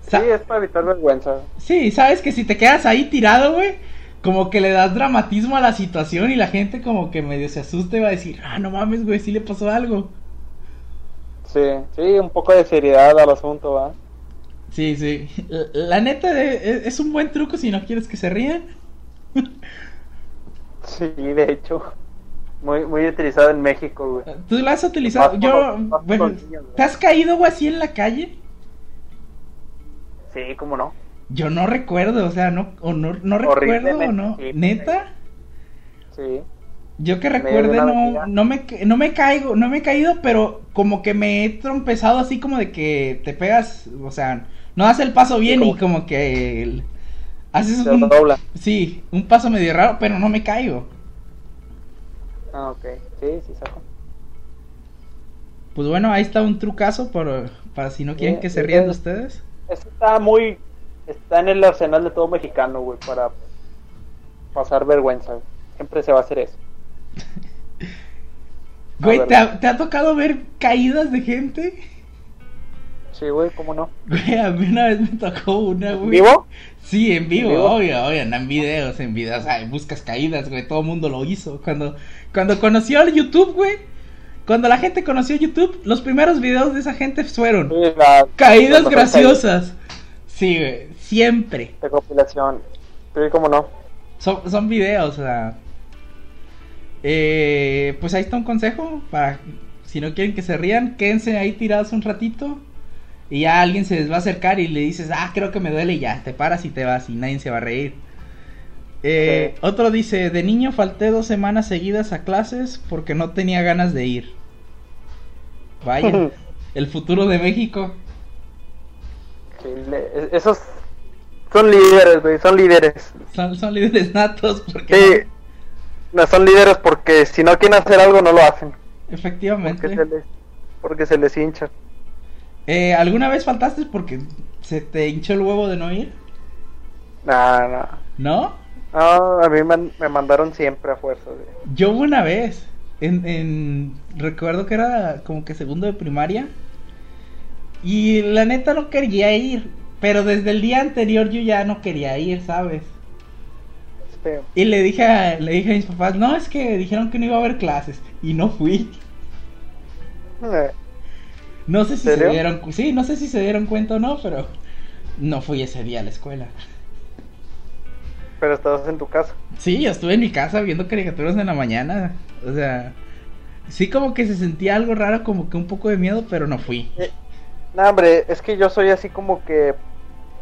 Sa- Sí, es para evitar vergüenza. Sí, sabes que si te quedas ahí tirado, güey, como que le das dramatismo a la situación y la gente como que medio se asusta y va a decir, ah, no mames, güey, sí le pasó algo. Sí, sí, un poco de seriedad al asunto, ¿va? Sí, sí. La, la neta de- es, es un buen truco si no quieres que se rían. Sí, de hecho. Muy, muy utilizado en México, güey. ¿Tú la has utilizado? Más Yo, más bueno, niños. ¿te has caído, güey, así en la calle? Sí, cómo no. Yo no recuerdo, o sea, no, o no, no recuerdo o no. sí. ¿Neta? Sí. Yo que recuerde no, no me, no me caigo, no me he caído, pero como que me he trompezado así como de que te pegas, o sea, no das el paso bien como- y como que el- haces un, dobla. sí, un paso medio raro, pero no me caigo. Ah, ok. Sí, sí, saco. Pues bueno, ahí está un trucazo por, para si no quieren Sí, que se rían de ustedes. Eso está muy. Está en el arsenal de todo mexicano, güey, para pasar vergüenza. güey. Siempre se va a hacer eso. Güey, ver. ¿te ha, ¿te ha tocado ver caídas de gente? Sí, güey, cómo no. Güey, a mí una vez me tocó una, güey. ¿Vivo? Sí, en vivo, ¿En vivo? obvio, obvio, no en videos, en videos, o sea, buscas caídas, güey, todo el mundo lo hizo. Cuando, cuando conoció el YouTube, güey, cuando la gente conoció YouTube, los primeros videos de esa gente fueron Sí, la- caídas graciosas. Sí, güey, siempre. De compilación. Sí, cómo no. Son, son videos, o sea. Eh, pues ahí está un consejo para si no quieren que se rían, quédense ahí tirados un ratito y ya alguien se les va a acercar y le dices, ah, creo que me duele y ya, te paras y te vas y nadie se va a reír. Eh, Sí. Otro dice, de niño falté dos semanas seguidas a clases porque no tenía ganas de ir. Vaya, el futuro de México. Esos son líderes, güey, son líderes. Son, son líderes natos porque... Sí, no son líderes porque si no quieren hacer algo no lo hacen. Efectivamente. Porque se les, porque se les hincha. Eh, ¿Alguna vez faltaste porque se te hinchó el huevo de no ir? Nah, nah. ¿No? No, a mí me, me mandaron siempre a fuerza. güey. Yo una vez, en, en- recuerdo que era como que segundo de primaria, y la neta no quería ir, pero desde el día anterior yo ya no quería ir, ¿sabes? Es feo. Y le dije a, le dije a mis papás, no, es que dijeron que no iba a haber clases, y no fui. Eh, No sé si se dieron, sí, no sé si se dieron cuenta o no, pero no fui ese día a la escuela. Pero estabas en tu casa. Sí, yo estuve en mi casa viendo caricaturas en la mañana. O sea, sí como que se sentía algo raro, como que un poco de miedo, pero no fui. No, hombre, es que yo soy así como que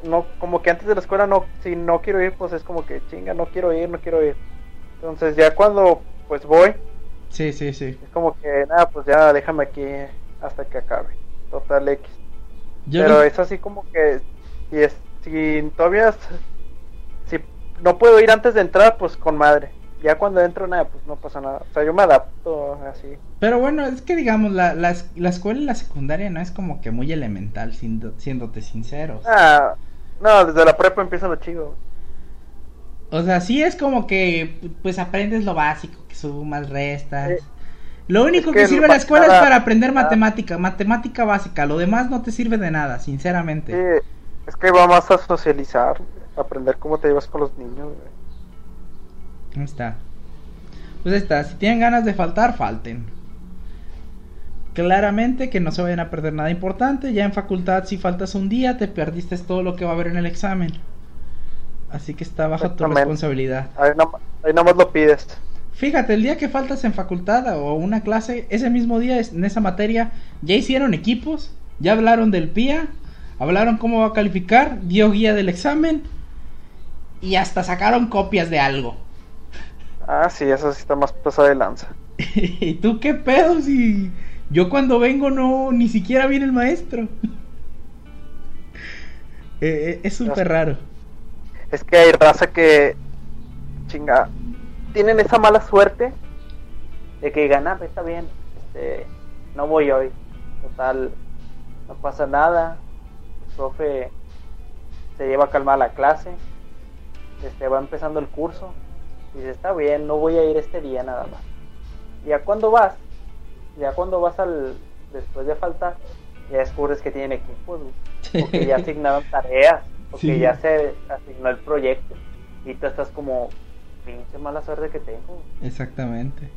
no como que antes de la escuela no si no quiero ir, pues es como que chinga, no quiero ir, no quiero ir. Entonces, ya cuando pues voy, Sí, sí, sí. es como que nada, pues ya déjame aquí hasta que acabe. Total X. Yo Pero no- es así como que si es si todavía s- no puedo ir antes de entrar, pues con madre. Ya cuando entro, nada, pues no pasa nada. O sea, yo me adapto así. Pero bueno, es que digamos, la, la, la escuela y la secundaria no es como que muy elemental, siendo, siéndote sinceros. Ah, no, desde la prepa empieza lo chido. O sea, sí es como que, pues aprendes lo básico, que sumas, restas. Lo único Es que, que sirve la escuela es para aprender nada. matemática, matemática básica. Lo demás no te sirve de nada, sinceramente. Sí, es que va más a socializar, a aprender cómo te llevas con los niños. güey. Ahí está. Pues ahí está. Si tienen ganas de faltar, falten. Claramente que no se vayan a perder nada importante. Ya en facultad, si faltas un día, te perdiste todo lo que va a haber en el examen. Así que está bajo tu responsabilidad. Ahí, nada más- ahí nada más lo pides. Fíjate, el día que faltas en facultad o una clase, ese mismo día en esa materia, ya hicieron equipos, ya hablaron del PIA, hablaron cómo va a calificar, dio guía del examen y hasta sacaron copias de algo. Ah, sí, eso sí está más pasado de lanza. ¿Y tú qué pedo si yo cuando vengo no ni siquiera viene el maestro? Eh, eh, es súper raro. Es que hay raza que, chinga, tienen esa mala suerte de que digan, ah, pues, está bien, este, no voy hoy. Total, no pasa nada. El profe se lleva a calmar la clase. Este, va empezando el curso. Y dice, está bien, no voy a ir este día nada más. Ya cuando vas, ya cuando vas al, después de faltar, ya descubres que tienen equipos, güey. o que ya asignaron tareas, o Sí. que ya se asignó el proyecto. Y tú estás como, pinche mala suerte que tengo. Exactamente.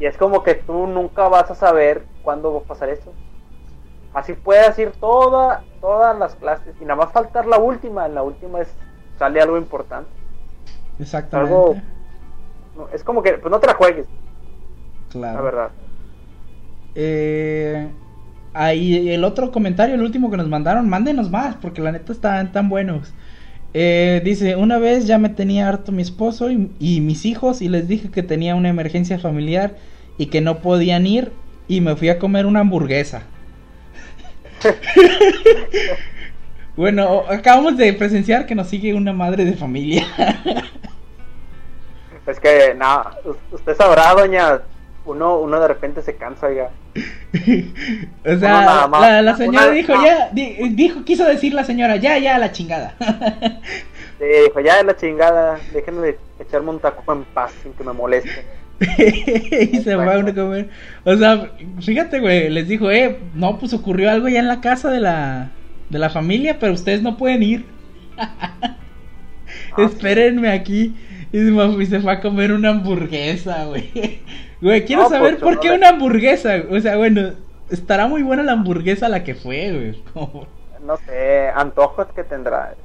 Y es como que tú nunca vas a saber cuándo va a pasar eso. Así puedes ir toda, todas las clases y nada más faltar la última. En la última es, sale algo importante. Exactamente. Algo- No, es como que, pues no te la juegues, Claro. la verdad. Eh, ahí el otro comentario, el último que nos mandaron, mándenos más, porque la neta están tan buenos. Eh, dice, una vez ya me tenía harto mi esposo y, y mis hijos y les dije que tenía una emergencia familiar y que no podían ir y me fui a comer una hamburguesa. bueno, acabamos de presenciar que nos sigue una madre de familia. Es que, nada, usted sabrá, doña, uno, uno de repente se cansa, oiga. o sea, la, la señora Una- dijo, ya, di- dijo, quiso decir la señora, ya, ya, la chingada. Sí, dijo, ya la chingada, déjenme echarme un taco en paz sin que me moleste. y se fue a uno a comer. O sea, fíjate, güey, les dijo, eh, no, pues ocurrió algo ya en la casa de la, de la familia, pero ustedes no pueden ir. Espérenme aquí. Y se fue- a comer una hamburguesa, güey. Güey, quiero No, saber pues, por qué una hamburguesa. O sea, bueno, estará muy buena la hamburguesa la que fue, güey. No sé, antojos que tendrá,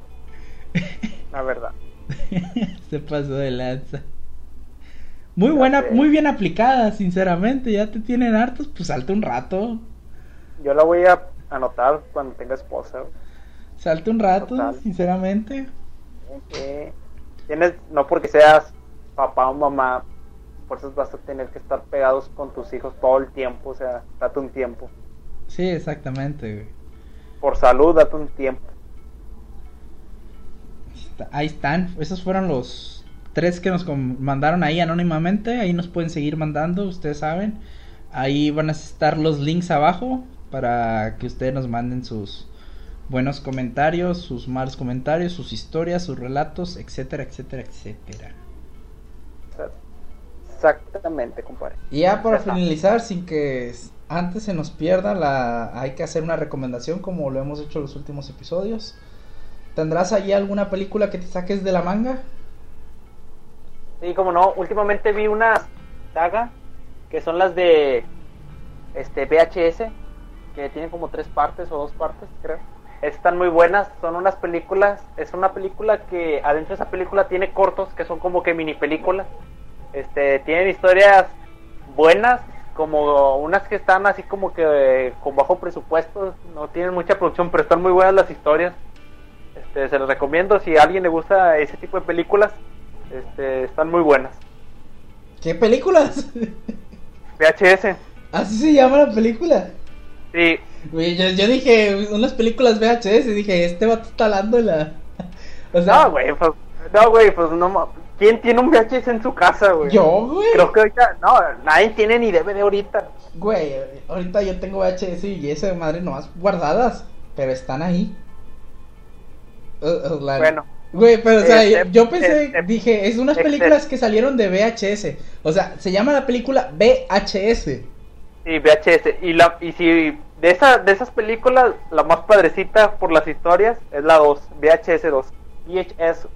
la verdad. se pasó de lanza. Muy Ya buena, sé. muy bien aplicada, sinceramente. Ya te tienen hartos, pues salte un rato. Yo la voy a anotar cuando tenga esposa. Salte un rato, Total. sinceramente. Eh, tienes, no porque seas papá o mamá, por eso vas a tener que estar pegados con tus hijos todo el tiempo, o sea, date un tiempo. Sí, exactamente, güey. Por salud, date un tiempo. Ahí están. Esos fueron los tres que nos mandaron ahí anónimamente. Ahí nos pueden seguir mandando, ustedes saben. Ahí van a estar los links abajo para que ustedes nos manden sus buenos comentarios, sus malos comentarios, sus historias, sus relatos, etcétera, etcétera, etcétera. Exactamente, compadre. Y ya para finalizar, sin que antes se nos pierda, la... hay que hacer una recomendación como lo hemos hecho en los últimos episodios. ¿Tendrás allí alguna película que te saques de la manga? Sí, como no, últimamente vi una saga que son las de este VHS, que tienen como tres partes o dos partes, creo. Están muy buenas, son unas películas, es una película que adentro de esa película tiene cortos que son como que mini películas. Este, tienen historias buenas, como unas que están así como que con bajo presupuesto, no tienen mucha producción, pero están muy buenas las historias. Este, se los recomiendo si a alguien le gusta ese tipo de películas, este, están muy buenas. ¿Qué películas? VHS. Así se llama la película. Sí, Güey, yo, yo dije unas películas VHS y dije, este vato está la... O sea, no, güey, pues, No, güey, pues no ¿Quién tiene un VHS en su casa, güey? Yo, güey. Creo que ahorita, no, nadie tiene ni DVD ahorita. Güey, ahorita yo tengo VHS y esa madre nomás guardadas, pero están ahí. Uh, uh, la- Bueno. Güey, pero o sea, Este- yo pensé, este- dije, es unas este- películas que salieron de VHS. O sea, se llama la película VHS. Sí, VHS. Y, la, y si de, esa, de esas películas, la más padrecita por las historias es la 2, VHS 2. VHS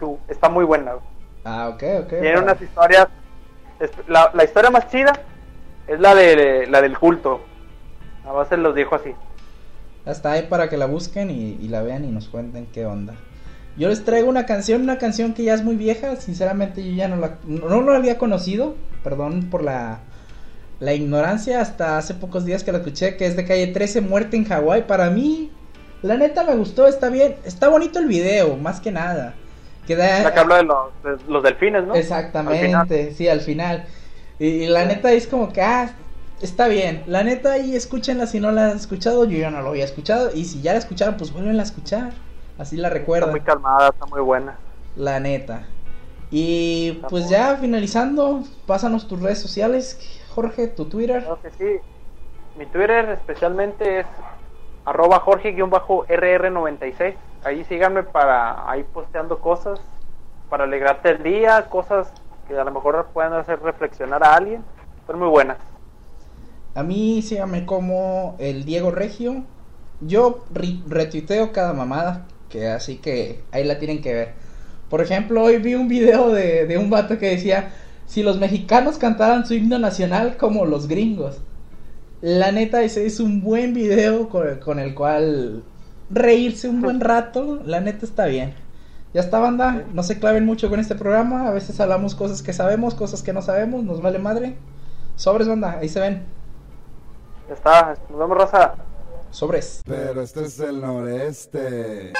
2. Está muy buena. güey. Ah, ok, ok. Tiene unas historias. La, la historia más chida es la, de, la del culto. A base los dijo así. Está ahí para que la busquen y, y la vean y nos cuenten qué onda. Yo les traigo una canción, una canción que ya es muy vieja, sinceramente yo ya no la, no, no la había conocido, perdón por la, la ignorancia, hasta hace pocos días que la escuché, que es de calle 13, Muerte en Hawái, para mí, la neta me gustó, está bien, está bonito el video, más que nada. Que da- La que habla de los, de los delfines, ¿no? Al. Exactamente, sí, al final. Y, y la neta es como que, ah, está bien. La neta ahí escúchenla si no la han escuchado, yo ya no lo había escuchado. Y si ya la escucharon, pues vuelven a escuchar. Así la Está recuerdan, muy calmada, está muy buena. la neta. Y Está pues muy- ya finalizando, pásanos tus redes sociales, Jorge, tu Twitter. Claro que sí. Mi Twitter especialmente es arroba Jorge-RR96. Ahí síganme para ahí posteando cosas, para alegrarte el día, cosas que a lo mejor puedan hacer reflexionar a alguien. Son muy buenas. A mí síganme como el Diego Regio. Yo ri- retuiteo cada mamada, que así que ahí la tienen que ver. Por ejemplo, hoy vi un video de, de un vato que decía, si los mexicanos cantaran su himno nacional como los gringos. La neta, ese es un buen video con, con el cual reírse un buen rato. La neta está bien. Ya está, banda. No se claven mucho con este programa. A veces hablamos cosas que sabemos, cosas que no sabemos. Nos vale madre. Sobres, banda. Ahí se ven. Ya está. Nos vemos, Rosa. Sobres. Pero este es el noreste.